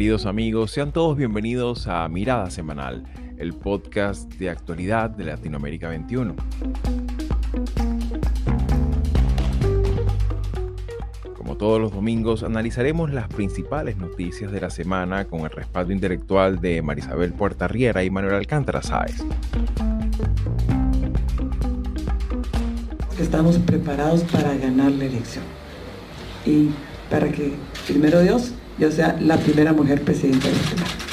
Queridos amigos, sean todos bienvenidos a Mirada Semanal, el podcast de actualidad de Latinoamérica 21. Como todos los domingos, analizaremos las principales noticias de la semana con el respaldo intelectual de Marisabel Puerta Riera y Manuel Alcántara Sáez. Estamos preparados para ganar la elección y para que, primero Dios, yo sea la primera mujer presidenta de Guatemala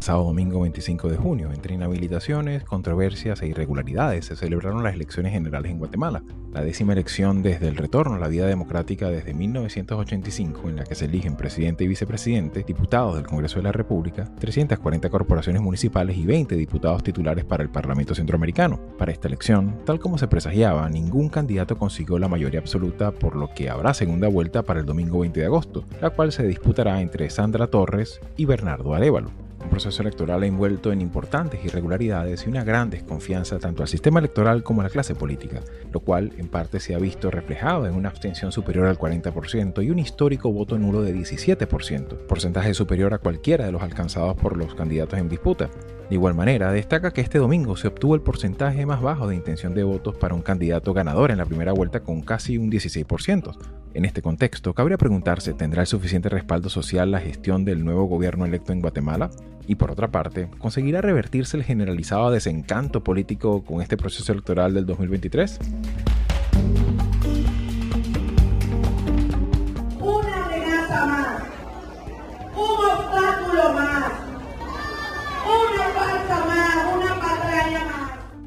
pasado domingo 25 de junio, entre inhabilitaciones, controversias e irregularidades, se celebraron las elecciones generales en Guatemala, la décima elección desde el retorno a la vida democrática desde 1985, en la que se eligen presidente y vicepresidente, diputados del Congreso de la República, 340 corporaciones municipales y 20 diputados titulares para el Parlamento Centroamericano. Para esta elección, tal como se presagiaba, ningún candidato consiguió la mayoría absoluta, por lo que habrá segunda vuelta para el domingo 20 de agosto, la cual se disputará entre Sandra Torres y Bernardo Arevalo un proceso electoral envuelto en importantes irregularidades y una gran desconfianza tanto al sistema electoral como a la clase política, lo cual en parte se ha visto reflejado en una abstención superior al 40% y un histórico voto nulo de 17%, porcentaje superior a cualquiera de los alcanzados por los candidatos en disputa. De igual manera, destaca que este domingo se obtuvo el porcentaje más bajo de intención de votos para un candidato ganador en la primera vuelta con casi un 16%. En este contexto, cabría preguntarse, ¿tendrá el suficiente respaldo social la gestión del nuevo gobierno electo en Guatemala? Y por otra parte, ¿conseguirá revertirse el generalizado desencanto político con este proceso electoral del 2023?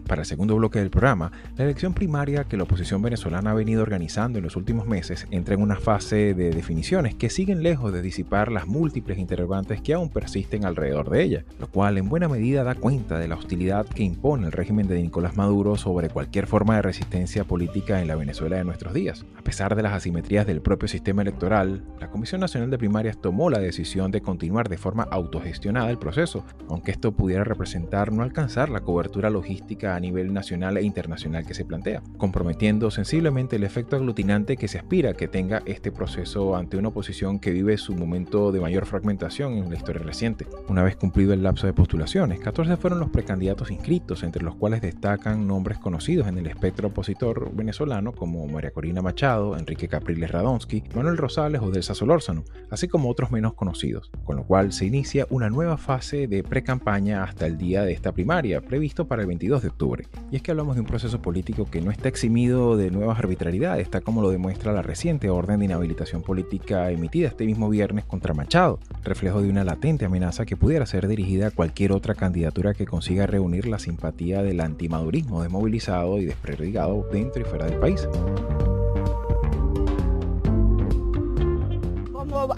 Para el segundo bloque del programa, la elección primaria que la oposición venezolana ha venido organizando en los últimos meses entra en una fase de definiciones que siguen lejos de disipar las múltiples interrogantes que aún persisten alrededor de ella, lo cual en buena medida da cuenta de la hostilidad que impone el régimen de Nicolás Maduro sobre cualquier forma de resistencia política en la Venezuela de nuestros días. A pesar de las asimetrías del propio sistema electoral, la Comisión Nacional de Primarias tomó la decisión de continuar de forma autogestionada el proceso, aunque esto pudiera representar no alcanzar la cobertura logística a nivel nacional e internacional que se plantea, comprometiendo sensiblemente el efecto aglutinante que se aspira que tenga este proceso ante una oposición que vive su momento de mayor fragmentación en la historia reciente. Una vez cumplido el lapso de postulaciones, 14 fueron los precandidatos inscritos, entre los cuales destacan nombres conocidos en el espectro opositor venezolano como María Corina Machado, Enrique Capriles Radonsky, Manuel Rosales o Delsa Solórzano, así como otros menos conocidos, con lo cual se inicia una nueva fase de pre-campaña hasta el día de esta primaria, previsto para el 22 de octubre. Y es que hablamos de un proceso político que no está eximido de nuevas arbitrariedades, tal como lo demuestra la reciente orden de inhabilitación política emitida este mismo viernes contra Machado, reflejo de una latente amenaza que pudiera ser dirigida a cualquier otra candidatura que consiga reunir la simpatía del antimadurismo desmovilizado y desperdigado dentro y fuera del país.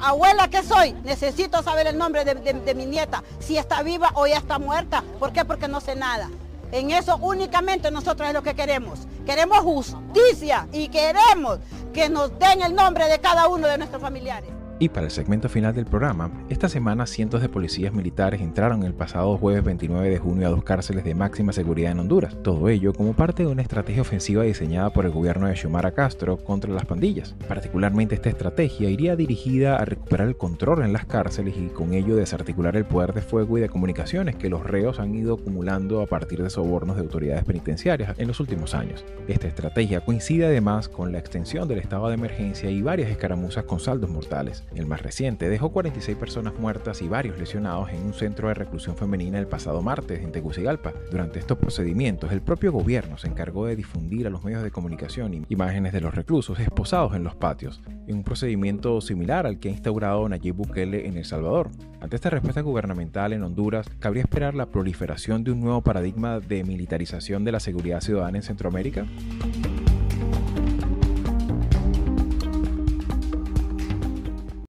Abuela que soy, necesito saber el nombre de mi nieta, si está viva o ya está muerta. ¿Por qué? Porque no sé nada. En eso únicamente nosotros es lo que queremos. Queremos justicia y queremos que nos den el nombre de cada uno de nuestros familiares. Y para el segmento final del programa, esta semana cientos de policías militares entraron el pasado jueves 29 de junio a dos cárceles de máxima seguridad en Honduras. Todo ello como parte de una estrategia ofensiva diseñada por el gobierno de Xiomara Castro contra las pandillas. Particularmente esta estrategia iría dirigida a recuperar el control en las cárceles y con ello desarticular el poder de fuego y de comunicaciones que los reos han ido acumulando a partir de sobornos de autoridades penitenciarias en los últimos años. Esta estrategia coincide además con la extensión del estado de emergencia y varias escaramuzas con saldos mortales. El más reciente dejó 46 personas muertas y varios lesionados en un centro de reclusión femenina el pasado martes en Tegucigalpa. Durante estos procedimientos, el propio gobierno se encargó de difundir a los medios de comunicación imágenes de los reclusos esposados en los patios, en un procedimiento similar al que ha instaurado Nayib Bukele en El Salvador. Ante esta respuesta gubernamental en Honduras, cabría esperar la proliferación de un nuevo paradigma de militarización de la seguridad ciudadana en Centroamérica.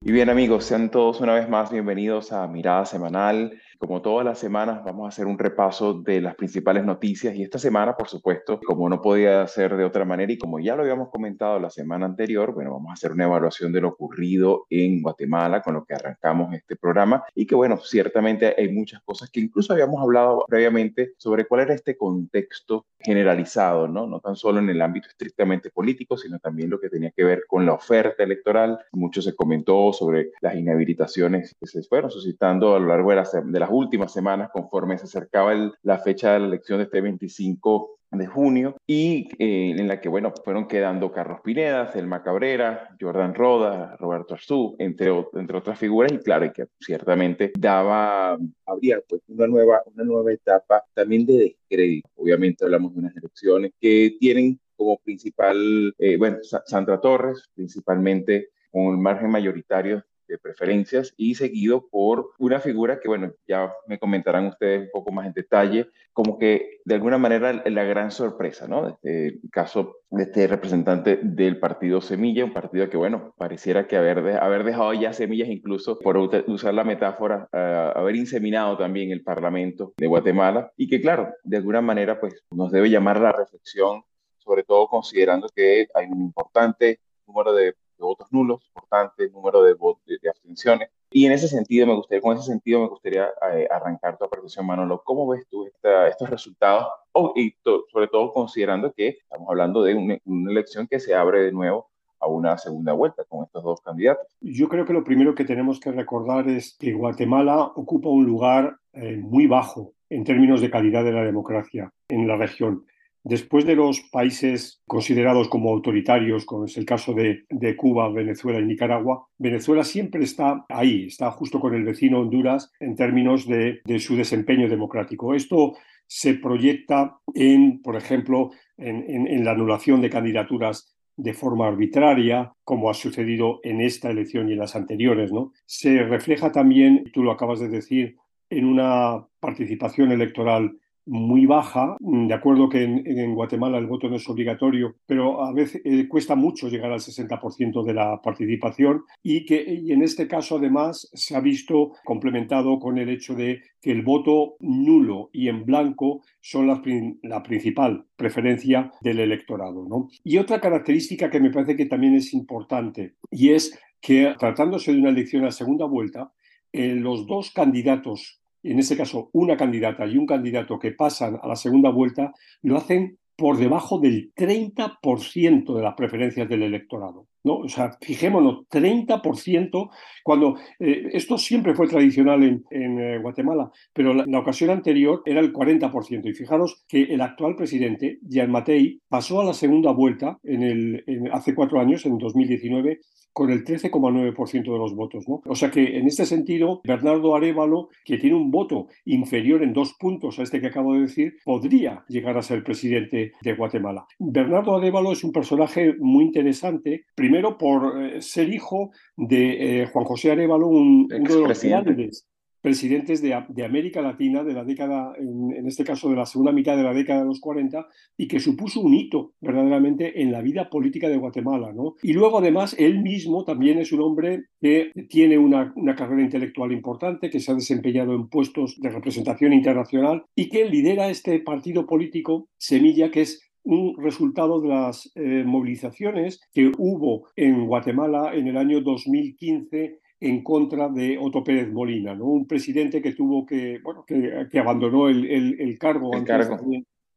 Y bien amigos, sean todos una vez más bienvenidos a Mirada Semanal. Como todas las semanas, vamos a hacer un repaso de las principales noticias y esta semana, por supuesto, como no podía ser de otra manera y como ya lo habíamos comentado la semana anterior, bueno, vamos a hacer una evaluación de lo ocurrido en Guatemala con lo que arrancamos este programa y que, bueno, ciertamente hay muchas cosas que incluso habíamos hablado previamente sobre cuál era este contexto generalizado, ¿no? No tan solo en el ámbito estrictamente político, sino también lo que tenía que ver con la oferta electoral. Mucho se comentó sobre las inhabilitaciones que se fueron suscitando a lo largo de las, de las últimas semanas conforme se acercaba la fecha de la elección de este 25 de junio y eh, en la que, bueno, fueron quedando Carlos Pineda, Selma Cabrera, Jordan Roda, Roberto Arzú, entre, entre otras figuras y claro, que ciertamente daba, habría pues una nueva, una nueva etapa también de descrédito. Obviamente hablamos de unas elecciones que tienen como principal, eh, bueno, Sandra Torres, principalmente con el margen mayoritario de preferencias y seguido por una figura que, bueno, ya me comentarán ustedes un poco más en detalle, como que de alguna manera la gran sorpresa, ¿no? Este, el caso de este representante del partido Semilla, un partido que, bueno, pareciera que haber, haber dejado ya semillas, incluso por usar la metáfora, haber inseminado también el Parlamento de Guatemala y que, claro, de alguna manera, pues nos debe llamar la reflexión, sobre todo considerando que hay un importante número de de votos nulos, importante número de, de, abstenciones. Y en ese sentido, me gustaría, con ese sentido, me gustaría eh, arrancar tu apreciación, Manolo. ¿Cómo ves tú estos resultados? Oh, y sobre todo considerando que estamos hablando de una, elección que se abre de nuevo a una segunda vuelta con estos dos candidatos. Yo creo que lo primero que tenemos que recordar es que Guatemala ocupa un lugar eh, muy bajo en términos de calidad de la democracia en la región. Después de los países considerados como autoritarios, como es el caso de, Cuba, Venezuela y Nicaragua, Venezuela siempre está ahí, está justo con el vecino Honduras en términos de, su desempeño democrático. Esto se proyecta en, por ejemplo, en, la anulación de candidaturas de forma arbitraria, como ha sucedido en esta elección y en las anteriores. ¿no? Se refleja también, tú lo acabas de decir, en una participación electoral muy baja. De acuerdo que en, Guatemala el voto no es obligatorio, pero a veces eh, cuesta mucho llegar al 60% de la participación y que y en este caso además se ha visto complementado con el hecho de que el voto nulo y en blanco son la, la principal preferencia del electorado. ¿no? Y otra característica que me parece que también es importante y es que tratándose de una elección a segunda vuelta, eh, los dos candidatos en este caso una candidata y un candidato que pasan a la segunda vuelta, lo hacen por debajo del 30% de las preferencias del electorado. ¿No? O sea, fijémonos, 30%, cuando eh, esto siempre fue tradicional en, eh, Guatemala, pero la, ocasión anterior era el 40%. Y fijaros que el actual presidente, Jean Matei, pasó a la segunda vuelta en el, hace cuatro años, en 2019, con el 13,9% de los votos. O sea que en este sentido, Bernardo Arevalo, que tiene un voto inferior en dos puntos a este que acabo de decir, podría llegar a ser presidente de Guatemala. Bernardo Arevalo es un personaje muy interesante, primero por eh, ser hijo de eh, Juan José Arevalo, un, uno de los grandes presidentes de, América Latina de la década, en, este caso de la segunda mitad de la década de los 40, y que supuso un hito verdaderamente en la vida política de Guatemala. ¿no? Y luego además él mismo también es un hombre que tiene una, una carrera intelectual importante, que se ha desempeñado en puestos de representación internacional y que lidera este partido político Semilla, que es un resultado de las eh, movilizaciones que hubo en Guatemala en el año 2015 en contra de Otto Pérez Molina, ¿no? un presidente que tuvo que, bueno, que, que abandonó el, el, cargo antes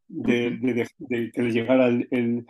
De, que le llegara el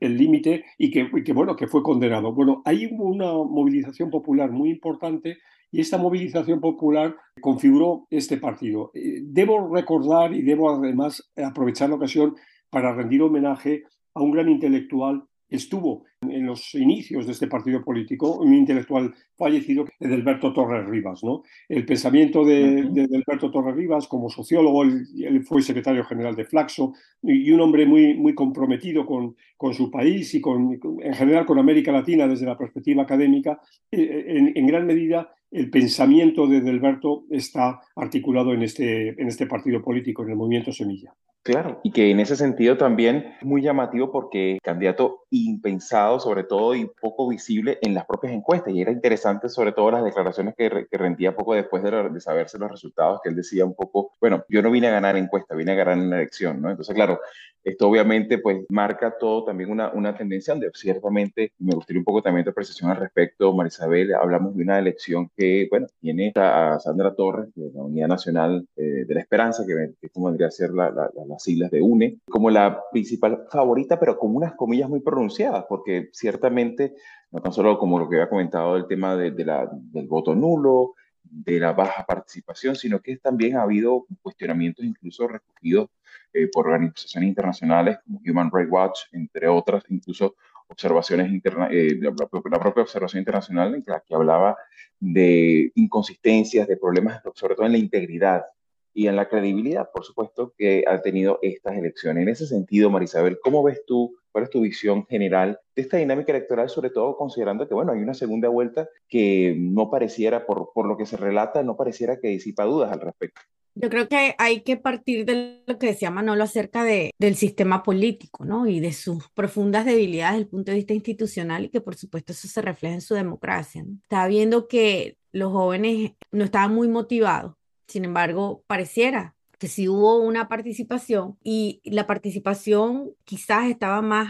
límite y que, que, bueno, que fue condenado. Bueno, hay una movilización popular muy importante y esta movilización popular configuró este partido. Eh, debo recordar y debo además aprovechar la ocasión para rendir homenaje a un gran intelectual estuvo en los inicios de este partido político, un intelectual fallecido, Edelberto Torres Rivas. ¿no? El pensamiento de, Edelberto Torres Rivas como sociólogo, él, fue secretario general de Flaxo y un hombre muy, muy comprometido con, con su país y con, en general con América Latina desde la perspectiva académica, eh, en, en gran medida el pensamiento de Edelberto está articulado en este, en este partido político, en el movimiento Semilla. Claro, y que en ese sentido también es muy llamativo porque candidato impensado, sobre todo, y poco visible en las propias encuestas. Y era interesante, sobre todo, las declaraciones que, que rendía poco después de, de, saberse los resultados, que él decía un poco, bueno, yo no vine a ganar encuesta, vine a ganar en la elección, ¿no? Entonces, claro, esto obviamente pues marca todo también una, una tendencia donde ciertamente me gustaría un poco también de apreciación al respecto, Marisabel, hablamos de una elección que, bueno, tiene a Sandra Torres de la Unidad Nacional eh, de la Esperanza, que, que como vendría a ser la, la, las siglas de UNE, como la principal favorita, pero con unas comillas muy pronunciadas, porque ciertamente, no tan solo como lo que había comentado el tema de la, del voto nulo, de la baja participación, sino que también ha habido cuestionamientos incluso recogidos eh, por organizaciones internacionales como Human Rights Watch, entre otras, incluso observaciones interna eh, la, la, propia observación internacional en la que hablaba de inconsistencias, de problemas, sobre todo en la integridad y en la credibilidad, por supuesto, que ha tenido estas elecciones. En ese sentido, Marisabel, ¿cómo ves tú, cuál es tu visión general de esta dinámica electoral, sobre todo considerando que, bueno, hay una segunda vuelta que no pareciera, por, por lo que se relata, no pareciera que disipa dudas al respecto? Yo creo que hay que partir de lo que decía Manolo acerca de, del sistema político, ¿no? Y de sus profundas debilidades desde el punto de vista institucional y que por supuesto eso se refleja en su democracia. ¿no? Estaba viendo que los jóvenes no estaban muy motivados, sin embargo, pareciera que sí hubo una participación y la participación quizás estaba más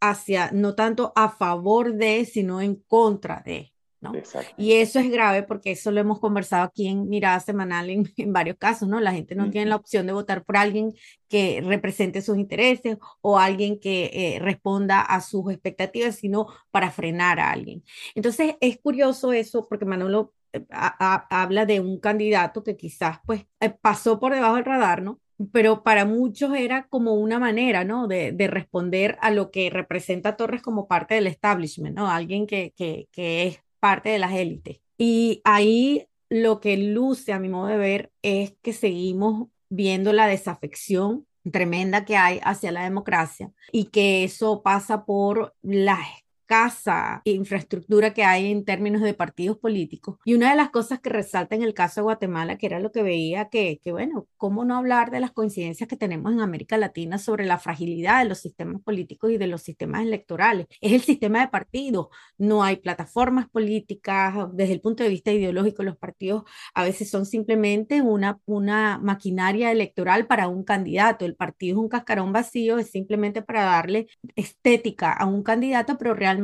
hacia, no tanto a favor de, sino en contra de. ¿no? Y eso es grave porque eso lo hemos conversado aquí en Mirada Semanal en, en varios casos, ¿no? La gente no tiene la opción de votar por alguien que represente sus intereses o alguien que eh, responda a sus expectativas, sino para frenar a alguien. Entonces es curioso eso porque Manolo a, habla de un candidato que quizás pues eh, pasó por debajo del radar, ¿no? pero para muchos era como una manera, ¿no? De, de, responder a lo que representa Torres como parte del establishment, ¿no? Alguien que, que, que es parte de las élites. Y ahí lo que luce, a mi modo de ver, es que seguimos viendo la desafección tremenda que hay hacia la democracia y que eso pasa por las escasa infraestructura que hay en términos de partidos políticos. Y una de las cosas que resalta en el caso de Guatemala, que era lo que veía que, que, bueno, ¿cómo no hablar de las coincidencias que tenemos en América Latina sobre la fragilidad de los sistemas políticos y de los sistemas electorales? Es el sistema de partidos. No hay plataformas políticas. Desde el punto de vista ideológico, los partidos a veces son simplemente una, una maquinaria electoral para un candidato. El partido es un cascarón vacío, es simplemente para darle estética a un candidato, pero realmente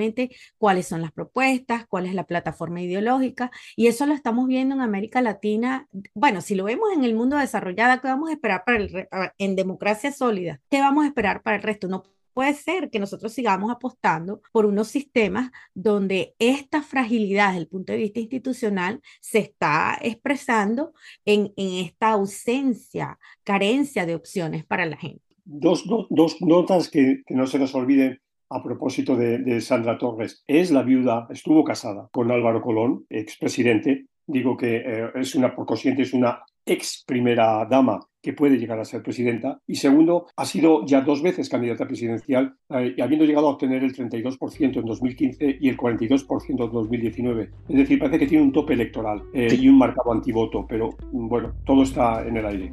cuáles son las propuestas, cuál es la plataforma ideológica, y eso lo estamos viendo en América Latina. Bueno, si lo vemos en el mundo desarrollado, ¿qué vamos a esperar para el en democracia sólida? ¿Qué vamos a esperar para el resto? No puede ser que nosotros sigamos apostando por unos sistemas donde esta fragilidad desde el punto de vista institucional se está expresando en, en esta ausencia, carencia de opciones para la gente. Dos, dos, dos notas que, que no se nos olviden a propósito de, de, Sandra Torres. Es la viuda, estuvo casada con Álvaro Colón, expresidente. Digo que eh, es una, por consiguiente, es una ex primera dama que puede llegar a ser presidenta. Y segundo, ha sido ya dos veces candidata presidencial, eh, habiendo llegado a obtener el 32% en 2015 y el 42% en 2019. Es decir, parece que tiene un tope electoral eh, y un marcado antivoto, pero bueno, todo está en el aire.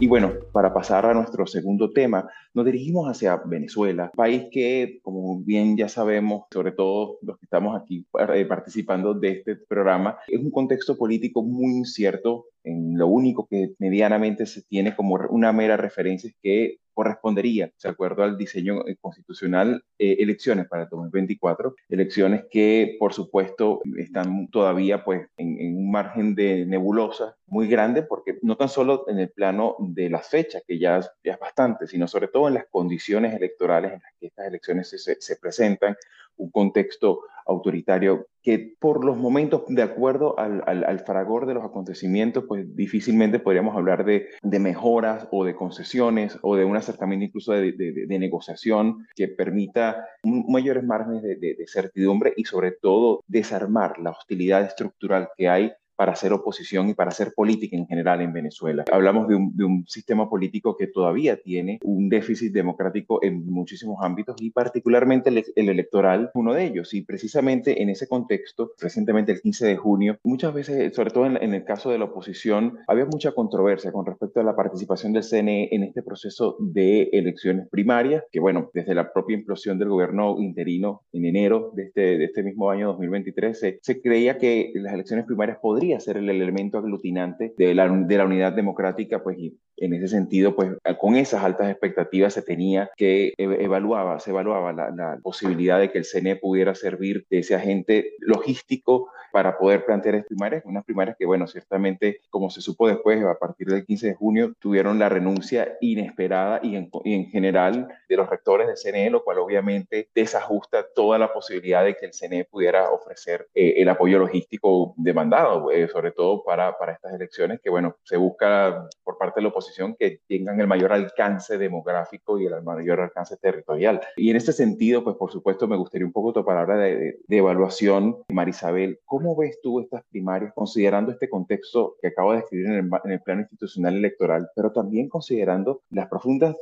Y bueno, para pasar a nuestro segundo tema, nos dirigimos hacia Venezuela, país que, como bien ya sabemos, sobre todo los que estamos aquí eh, participando de este programa, es un contexto político muy incierto. En lo único que medianamente se tiene como una mera referencia es que correspondería, de acuerdo al diseño eh, constitucional, eh, elecciones para el 2024, elecciones que por supuesto están todavía pues en, en, un margen de nebulosa muy grande, porque no tan solo en el plano de las fechas, que ya, es bastante, sino sobre todo en las condiciones electorales en las que estas elecciones se, se presentan, un contexto autoritario que por los momentos, de acuerdo al, al, fragor de los acontecimientos, pues difícilmente podríamos hablar de, mejoras o de concesiones o de un acercamiento incluso de negociación que permita mayores márgenes de certidumbre y sobre todo desarmar la hostilidad estructural que hay para hacer oposición y para hacer política en general en Venezuela. Hablamos de un, de un sistema político que todavía tiene un déficit democrático en muchísimos ámbitos y particularmente el, el electoral, uno de ellos. Y precisamente en ese contexto, recientemente el 15 de junio, muchas veces, sobre todo en, en el caso de la oposición, había mucha controversia con respecto a la participación del CNE en este proceso de elecciones primarias, que bueno, desde la propia implosión del gobierno interino en enero de este, de este mismo año 2023, se, se creía que las elecciones primarias podría ser el elemento aglutinante de la, de la unidad democrática, pues en ese sentido, pues con esas altas expectativas se tenía que evaluaba, se evaluaba la, posibilidad de que el CNE pudiera servir de ese agente logístico para poder plantear estas primarias, unas primarias que, bueno, ciertamente, como se supo después, a partir del 15 de junio, tuvieron la renuncia inesperada y en, y en general de los rectores del CNE, lo cual obviamente desajusta toda la posibilidad de que el CNE pudiera ofrecer eh, el apoyo logístico demandado, eh, sobre todo para, para estas elecciones, que, bueno, se busca por parte de la oposición que tengan el mayor alcance demográfico y el mayor alcance territorial. Y en este sentido, pues, por supuesto, me gustaría un poco tu palabra de, de, de evaluación, Marisabel. ¿Cómo ves tú estas primarias considerando este contexto que acabo de describir en el, en el plano institucional electoral, pero también considerando las profundas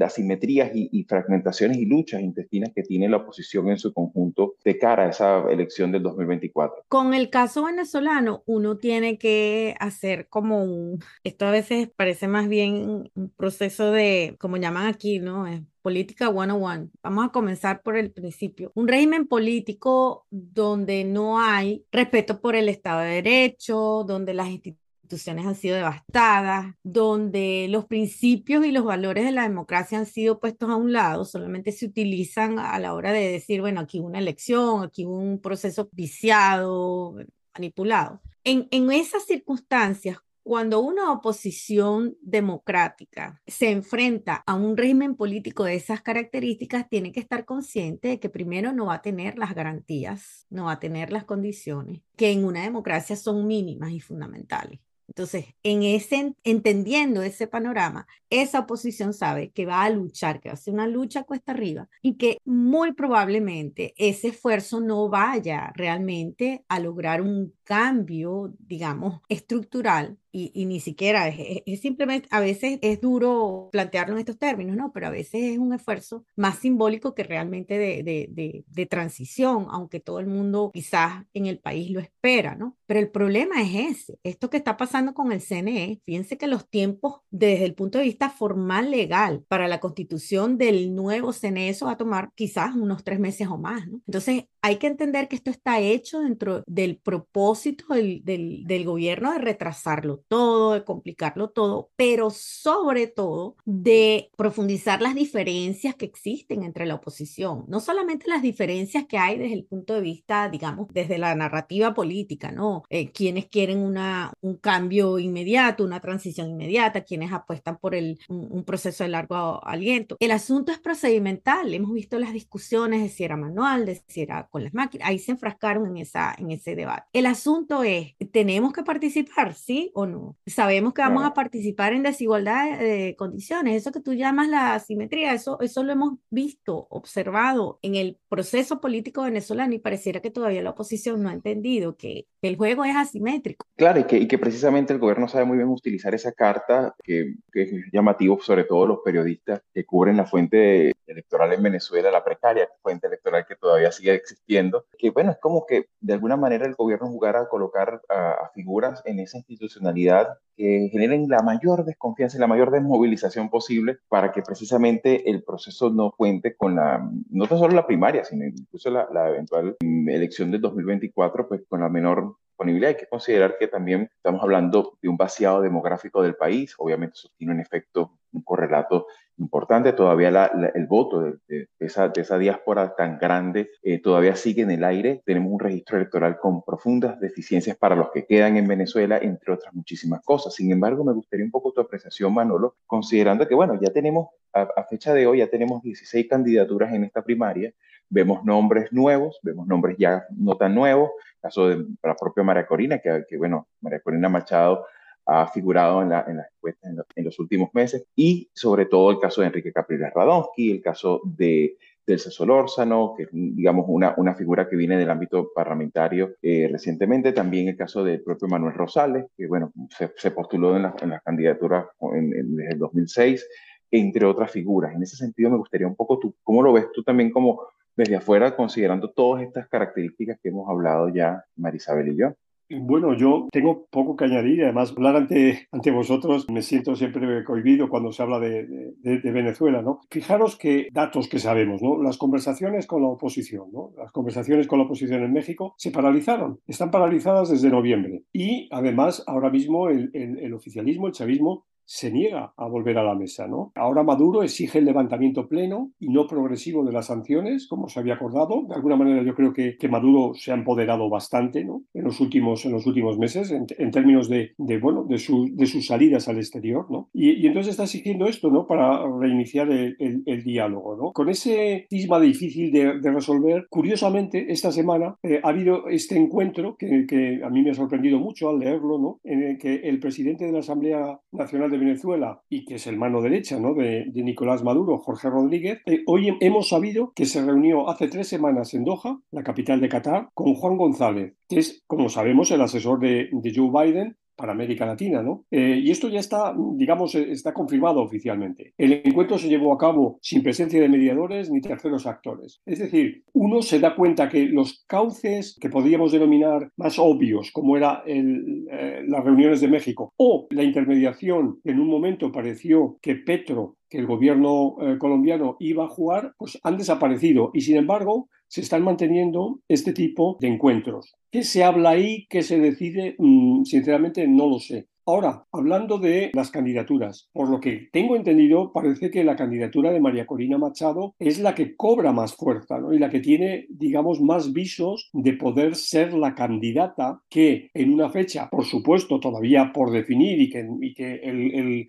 asimetrías y, y, fragmentaciones y luchas intestinas que tiene la oposición en su conjunto de cara a esa elección del 2024? Con el caso venezolano, uno tiene que hacer como un, esto a veces parece más bien un proceso de, como llaman aquí, ¿no? Es política 101. Vamos a comenzar por el principio. Un régimen político donde no hay respeto por el Estado de Derecho, donde las instituciones han sido devastadas, donde los principios y los valores de la democracia han sido puestos a un lado, solamente se utilizan a la hora de decir, bueno, aquí una elección, aquí un proceso viciado, manipulado. En, en esas circunstancias, cuando una oposición democrática se enfrenta a un régimen político de esas características, tiene que estar consciente de que primero no va a tener las garantías, no va a tener las condiciones que en una democracia son mínimas y fundamentales. Entonces, en ese, entendiendo ese panorama, esa oposición sabe que va a luchar, que va a ser una lucha cuesta arriba y que muy probablemente ese esfuerzo no vaya realmente a lograr un cambio, digamos, estructural y, y, ni siquiera es, es, simplemente, a veces es duro plantearlo en estos términos, ¿no? Pero a veces es un esfuerzo más simbólico que realmente de, de, de, de, transición, aunque todo el mundo quizás en el país lo espera, ¿no? Pero el problema es ese, esto que está pasando con el CNE, fíjense que los tiempos desde el punto de vista formal legal para la constitución del nuevo CNE, eso va a tomar quizás unos tres meses o más, ¿no? Entonces, hay que entender que esto está hecho dentro del propósito del, del, del gobierno de retrasarlo todo, de complicarlo todo, pero sobre todo de profundizar las diferencias que existen entre la oposición, no solamente las diferencias que hay desde el punto de vista, digamos, desde la narrativa política, ¿no? Eh, quienes quieren una, un cambio inmediato, una transición inmediata, quienes apuestan por el, un, un proceso de largo aliento. El asunto es procedimental, hemos visto las discusiones de si era manual, de si era con las máquinas, ahí se enfrascaron en, esa, en ese debate. El asunto es, ¿tenemos que participar, sí o no? Sabemos que vamos claro. a participar en desigualdad de condiciones. Eso que tú llamas la asimetría, eso, eso lo hemos visto, observado en el proceso político venezolano y pareciera que todavía la oposición no ha entendido que el juego es asimétrico. Claro, y que, y que precisamente el gobierno sabe muy bien utilizar esa carta, que, que, es llamativo sobre todo los periodistas que cubren la fuente electoral en Venezuela, la precaria fuente electoral que todavía sigue existiendo, que bueno, es como que de alguna manera el gobierno jugara a colocar a, a figuras en esa institucionalidad que generen la mayor desconfianza y la mayor desmovilización posible para que precisamente el proceso no cuente con la, no tan solo la primaria, sino incluso la, la eventual elección del 2024, pues con la menor. Hay que considerar que también estamos hablando de un vaciado demográfico del país, obviamente eso tiene un efecto, un correlato importante, todavía el voto de, esa, de, esa, diáspora tan grande eh, todavía sigue en el aire. Tenemos un registro electoral con profundas deficiencias para los que quedan en Venezuela, entre otras muchísimas cosas. Sin embargo, me gustaría un poco tu apreciación, Manolo, considerando que, bueno, ya tenemos, a, a fecha de hoy, ya tenemos 16 candidaturas en esta primaria, vemos nombres nuevos, vemos nombres ya no tan nuevos, caso de la propia María Corina, que, que bueno, María Corina Machado ha figurado en, la, en las encuestas en, lo, en, los últimos meses, y sobre todo el caso de Enrique Capriles Radonsky, el caso de del Solórzano, que es, digamos, una, una figura que viene del ámbito parlamentario eh, recientemente. También el caso del propio Manuel Rosales, que, bueno, se, postuló en, las candidaturas en, desde el 2006, entre otras figuras. En ese sentido, me gustaría un poco, tú, ¿cómo lo ves tú también como desde afuera, considerando todas estas características que hemos hablado ya, Marisabel y yo? Bueno, yo tengo poco que añadir. Además, hablar ante, ante vosotros me siento siempre cohibido cuando se habla de, Venezuela, ¿no? Fijaros que datos que sabemos, ¿no? Las conversaciones con la oposición, ¿no? Las conversaciones con la oposición en México se paralizaron. Están paralizadas desde noviembre. Y además, ahora mismo el, el oficialismo, el chavismo, se niega a volver a la mesa. ¿no? Ahora Maduro exige el levantamiento pleno y no progresivo de las sanciones, como se había acordado. De alguna manera yo creo que, que Maduro se ha empoderado bastante ¿no? en, los últimos, en los últimos meses en, términos de, de, bueno, de, su, de sus salidas al exterior. ¿no? Y, entonces está exigiendo esto ¿no? para reiniciar el, diálogo. ¿no? Con ese tisma difícil de, de resolver, curiosamente, esta semana eh, ha habido este encuentro que, que, a mí me ha sorprendido mucho al leerlo, ¿no? en el que el presidente de la Asamblea Nacional de Venezuela y que es el mano derecha ¿no? de, Nicolás Maduro, Jorge Rodríguez, eh, hoy hemos sabido que se reunió hace tres semanas en Doha, la capital de Qatar, con Juan González, que es, como sabemos, el asesor de, de Joe Biden para América Latina, ¿no? Eh, y esto ya está, digamos, eh, está confirmado oficialmente. El encuentro se llevó a cabo sin presencia de mediadores ni terceros actores. Es decir, uno se da cuenta que los cauces que podríamos denominar más obvios, como era eh, las reuniones de México, o la intermediación en un momento pareció que Petro que el gobierno colombiano iba a jugar, pues han desaparecido. Y sin embargo, se están manteniendo este tipo de encuentros. ¿Qué se habla ahí? ¿Qué se decide? Mm, sinceramente no lo sé. Ahora, hablando de las candidaturas, por lo que tengo entendido, parece que la candidatura de María Corina Machado es la que cobra más fuerza ¿no? y la que tiene, digamos, más visos de poder ser la candidata que en una fecha, por supuesto, todavía por definir y que,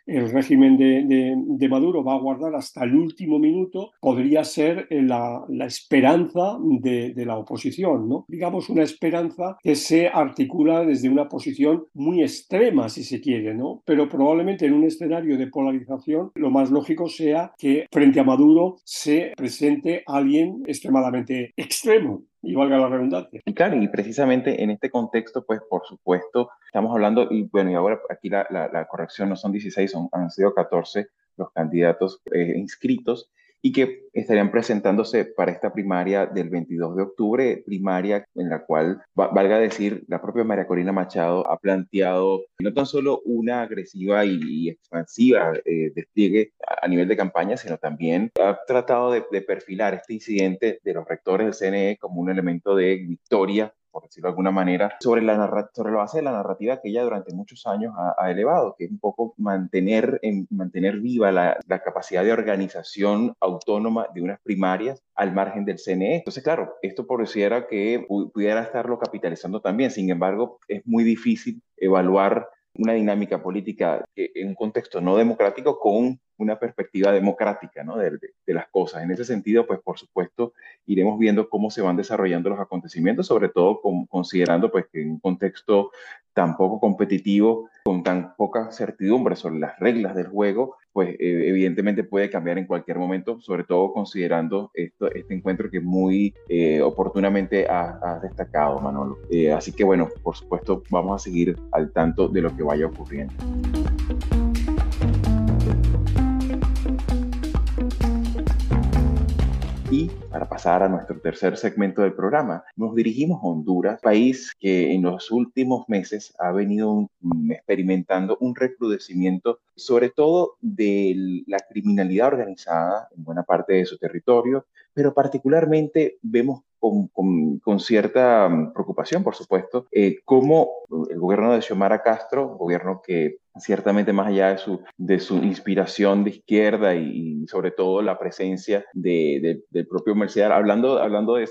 el, régimen de, Maduro va a guardar hasta el último minuto, podría ser la, la esperanza de, de la oposición, ¿no? Digamos, una esperanza que se articula desde una posición muy extrema, si se quiere, ¿no? Pero probablemente en un escenario de polarización lo más lógico sea que frente a Maduro se presente alguien extremadamente extremo, y valga la redundancia. Y claro, y precisamente en este contexto, pues por supuesto, estamos hablando, y bueno, y ahora aquí la, la, corrección no son 16, son, han sido 14 los candidatos eh, inscritos, y que estarían presentándose para esta primaria del 22 de octubre, primaria en la cual, valga decir, la propia María Corina Machado ha planteado no tan solo una agresiva y, expansiva eh, despliegue a, nivel de campaña, sino también ha tratado de, de perfilar este incidente de los rectores del CNE como un elemento de victoria por decirlo de alguna manera, sobre la, sobre la base de la narrativa que ella durante muchos años ha, elevado, que es un poco mantener, en, mantener viva la, la, capacidad de organización autónoma de unas primarias al margen del CNE. Entonces, claro, esto pareciera que pudiera estarlo capitalizando también, sin embargo, es muy difícil evaluar una dinámica política en un contexto no democrático con una perspectiva democrática ¿no? de, las cosas. En ese sentido, pues por supuesto, iremos viendo cómo se van desarrollando los acontecimientos, sobre todo considerando pues, que en un contexto tan poco competitivo, con tan poca certidumbre sobre las reglas del juego, pues eh, evidentemente puede cambiar en cualquier momento, sobre todo considerando esto, este encuentro que muy eh, oportunamente ha, destacado Manolo. Eh, así que bueno, por supuesto, vamos a seguir al tanto de lo que vaya ocurriendo. Y para pasar a nuestro tercer segmento del programa, nos dirigimos a Honduras, país que en los últimos meses ha venido experimentando un recrudecimiento, sobre todo de la criminalidad organizada en buena parte de su territorio, pero particularmente vemos con, cierta preocupación, por supuesto, eh, cómo el gobierno de Xiomara Castro, gobierno que ciertamente más allá de su, inspiración de izquierda y, sobre todo la presencia de, del propio Mercedes, hablando, hablando de,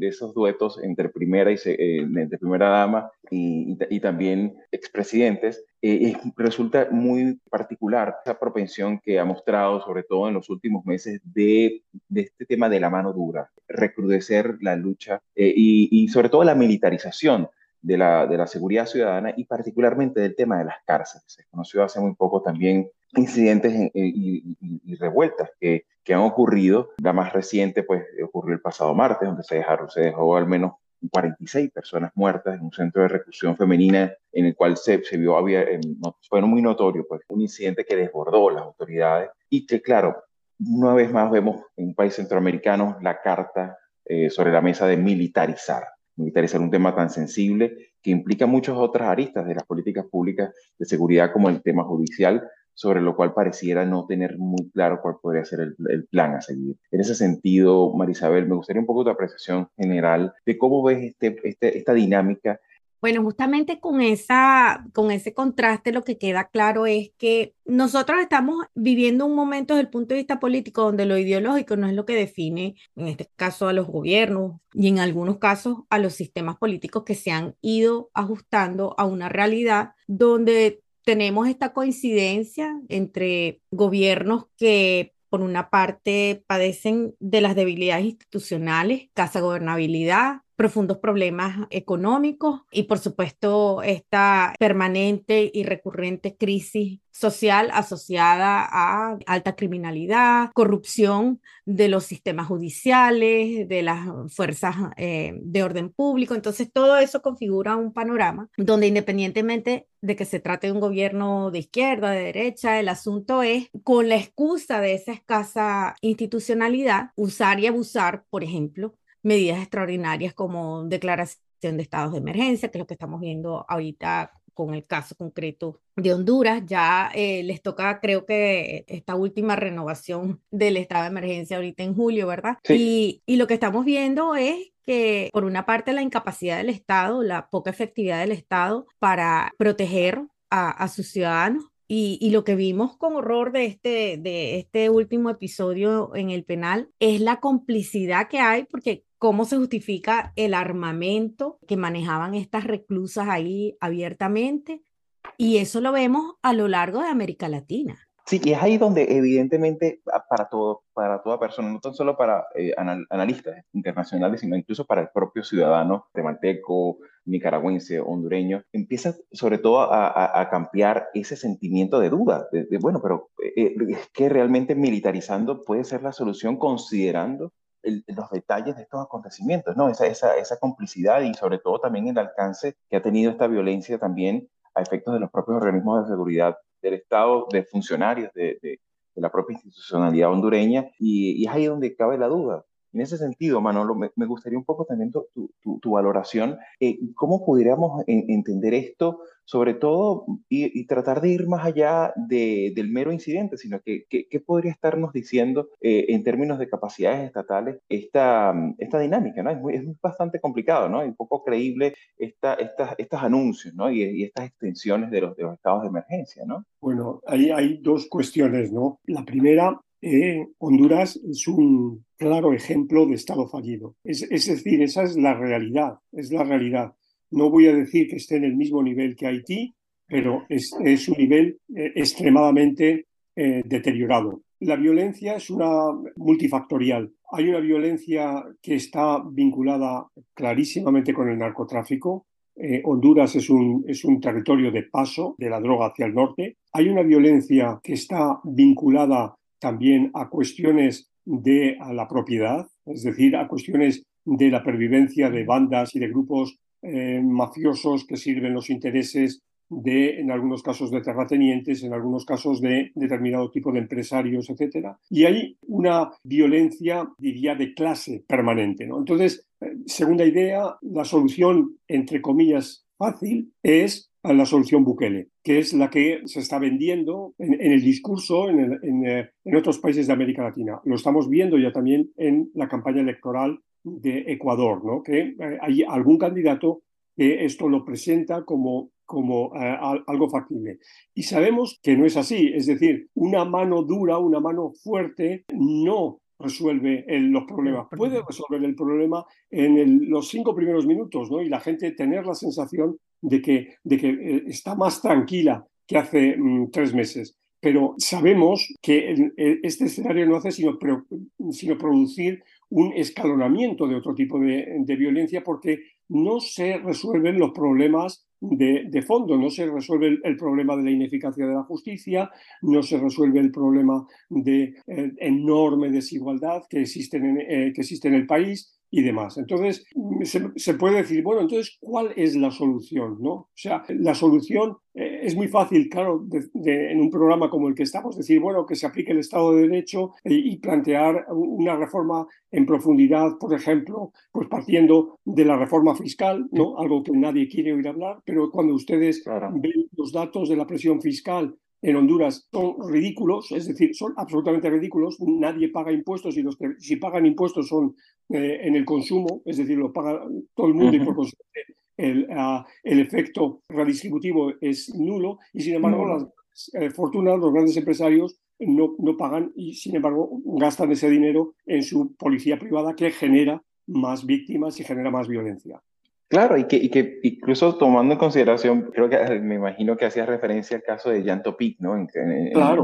esos duetos entre primera, y, eh, entre primera dama y, y, también expresidentes, eh, resulta muy particular esa propensión que ha mostrado, sobre todo en los últimos meses, de, de este tema de la mano dura, recrudecer la lucha eh, y, y sobre todo la militarización de la, de la seguridad ciudadana y particularmente del tema de las cárceles. Se conoció hace muy poco también incidentes y, revueltas que, que, han ocurrido. La más reciente, pues, ocurrió el pasado martes, donde se, dejaron, se dejó al menos 46 personas muertas en un centro de reclusión femenina en el cual se, se vio, había, fue muy notorio, pues, un incidente que desbordó las autoridades y que, claro, una vez más vemos en un país centroamericano la carta eh, sobre la mesa de militarizar, militarizar un tema tan sensible que implica muchas otras aristas de las políticas públicas de seguridad como el tema judicial, sobre lo cual pareciera no tener muy claro cuál podría ser el, plan a seguir. En ese sentido, Marisabel, me gustaría un poco tu apreciación general de cómo ves este, este, esta dinámica bueno, justamente con, esa, con ese contraste lo que queda claro es que nosotros estamos viviendo un momento desde el punto de vista político donde lo ideológico no es lo que define, en este caso, a los gobiernos y en algunos casos a los sistemas políticos que se han ido ajustando a una realidad donde tenemos esta coincidencia entre gobiernos que por una parte padecen de las debilidades institucionales, casa gobernabilidad, profundos problemas económicos y por supuesto esta permanente y recurrente crisis social asociada a alta criminalidad, corrupción de los sistemas judiciales, de las fuerzas eh, de orden público. Entonces, todo eso configura un panorama donde independientemente de que se trate de un gobierno de izquierda, de derecha, el asunto es, con la excusa de esa escasa institucionalidad, usar y abusar, por ejemplo, medidas extraordinarias como declaración de estados de emergencia, que es lo que estamos viendo ahorita con el caso concreto de Honduras. Ya eh, les toca, creo que esta última renovación del estado de emergencia ahorita en julio, ¿verdad? Y, y lo que estamos viendo es que, por una parte, la incapacidad del Estado, la poca efectividad del Estado para proteger a, a sus ciudadanos y, y, lo que vimos con horror de este, de este último episodio en el penal es la complicidad que hay, porque cómo se justifica el armamento que manejaban estas reclusas ahí abiertamente. Y eso lo vemos a lo largo de América Latina. Sí, y es ahí donde evidentemente para todo, para toda persona, no tan solo para eh, analistas internacionales, sino incluso para el propio ciudadano temalteco, nicaragüense, hondureño, empieza sobre todo a, a, cambiar ese sentimiento de duda, de, bueno, pero eh, es que realmente militarizando puede ser la solución considerando los detalles de estos acontecimientos, ¿no? Esa, esa, esa complicidad y sobre todo también el alcance que ha tenido esta violencia también a efectos de los propios organismos de seguridad del Estado, de funcionarios de, de, la propia institucionalidad hondureña, y, y, es ahí donde cabe la duda. En ese sentido, Manolo, me, me gustaría un poco también tu, tu, tu valoración, eh, ¿cómo pudiéramos entender esto sobre todo y, tratar de ir más allá de, del mero incidente, sino que qué podría estarnos diciendo eh, en términos de capacidades estatales esta, esta dinámica, ¿no? Es, muy, es bastante complicado, ¿no? Y poco creíble esta, esta, estos anuncios, ¿no? Y, y, estas extensiones de los, de los estados de emergencia, ¿no? Bueno, ahí hay dos cuestiones, ¿no? La primera, eh, Honduras es un claro ejemplo de Estado fallido. Es, es, decir, esa es la realidad, es la realidad. No voy a decir que esté en el mismo nivel que Haití, pero es, un nivel eh, extremadamente eh, deteriorado. La violencia es una multifactorial. Hay una violencia que está vinculada clarísimamente con el narcotráfico. Honduras es un, es un territorio de paso de la droga hacia el norte. Hay una violencia que está vinculada también a cuestiones de la propiedad, es decir, a cuestiones de la pervivencia de bandas y de grupos eh, mafiosos que sirven los intereses de, en algunos casos, de terratenientes, en algunos casos de determinado tipo de empresarios, etc. Y hay una violencia, diría, de clase permanente. ¿no? Entonces, eh, segunda idea, la solución, entre comillas, fácil es la solución Bukele, que es la que se está vendiendo en, el discurso en, eh, en, otros países de América Latina. Lo estamos viendo ya también en la campaña electoral de Ecuador, ¿no? que eh, hay algún candidato que esto lo presenta como, como eh, algo factible. Y sabemos que no es así, es decir, una mano dura, una mano fuerte no resuelve los problemas. Puede resolver el problema en los cinco primeros minutos, ¿no? Y la gente tener la sensación de que, de que eh, está más tranquila que hace mm, tres meses. Pero sabemos que este escenario no hace sino, sino producir un escalonamiento de otro tipo de, violencia porque no se resuelven los problemas de, fondo. No se resuelve el, problema de la ineficacia de la justicia, no se resuelve el problema de eh, enorme desigualdad que eh, que existe en el país y demás. Entonces, se, puede decir, bueno, entonces, ¿cuál es la solución? ¿no? O sea, la solución eh, es muy fácil, claro, en un programa como el que estamos, decir, bueno, que se aplique el Estado de Derecho y plantear una reforma en profundidad, por ejemplo, pues partiendo de la reforma fiscal, ¿no? Algo que nadie quiere oír hablar, pero cuando ustedes ven los datos de la presión fiscal en Honduras son ridículos, es decir, son absolutamente ridículos. Nadie paga impuestos y los que si pagan impuestos son eh, en el consumo, es decir, lo paga todo el mundo y por consiguiente el, ah, el, efecto redistributivo es nulo y sin embargo las eh, fortunas, los grandes empresarios no, no pagan y sin embargo gastan ese dinero en su policía privada que genera más víctimas y genera más violencia. Claro, y que, y que incluso tomando en consideración, creo que eh, me imagino que hacías referencia al caso de Jan Topic, ¿no? En,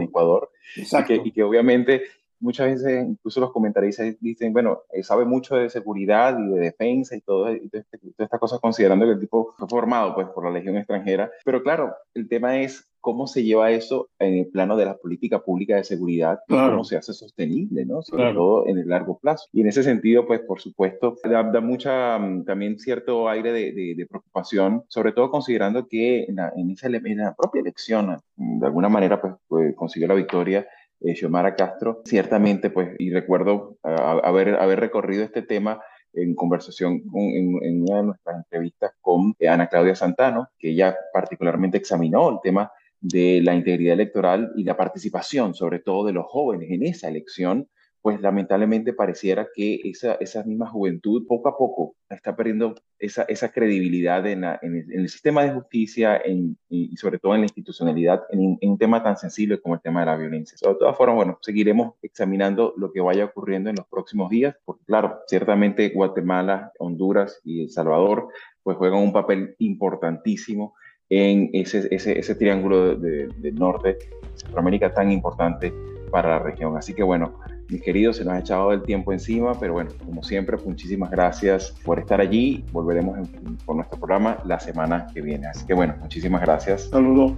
Ecuador. Y que, y que, obviamente muchas veces incluso los comentaristas dicen, bueno, eh, sabe mucho de seguridad y de defensa y todo, y todas estas cosas considerando que el tipo fue formado pues por la Legión extranjera. Pero claro, el tema es cómo se lleva eso en el plano de la política pública de seguridad cómo se hace sostenible, ¿no? Sobre todo en el largo plazo. Y en ese sentido, pues por supuesto, da, mucha mm, también cierto aire de, preocupación, sobre todo considerando que en la, en esa, en la propia elección, mm, de alguna manera, pues, pues consiguió la victoria eh, Xiomara Castro. Ciertamente, pues, y recuerdo haber, haber recorrido este tema en conversación en, en, una de nuestras entrevistas con eh, Ana Claudia Santano, que ella particularmente examinó el tema de la integridad electoral y la participación, sobre todo de los jóvenes en esa elección, pues lamentablemente pareciera que esa, esa misma juventud poco a poco está perdiendo esa, esa credibilidad en, el, sistema de justicia y sobre todo en la institucionalidad en, un tema tan sensible como el tema de la violencia. De todas formas, bueno, seguiremos examinando lo que vaya ocurriendo en los próximos días, porque claro, ciertamente Guatemala, Honduras y El Salvador pues juegan un papel importantísimo en ese, ese, ese triángulo del de norte, Centroamérica tan importante para la región. Así que bueno, mis queridos, se nos ha echado el tiempo encima, pero bueno, como siempre, muchísimas gracias por estar allí. Volveremos con nuestro programa la semana que viene. Así que bueno, muchísimas gracias. Saludos.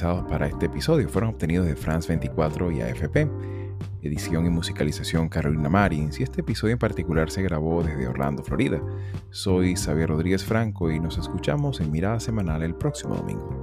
Para este episodio fueron obtenidos de France 24 y AFP. Edición y musicalización Carolina Marins y este episodio en particular se grabó desde Orlando, Florida. Soy Xavier Rodríguez Franco y nos escuchamos en Mirada Semanal el próximo domingo.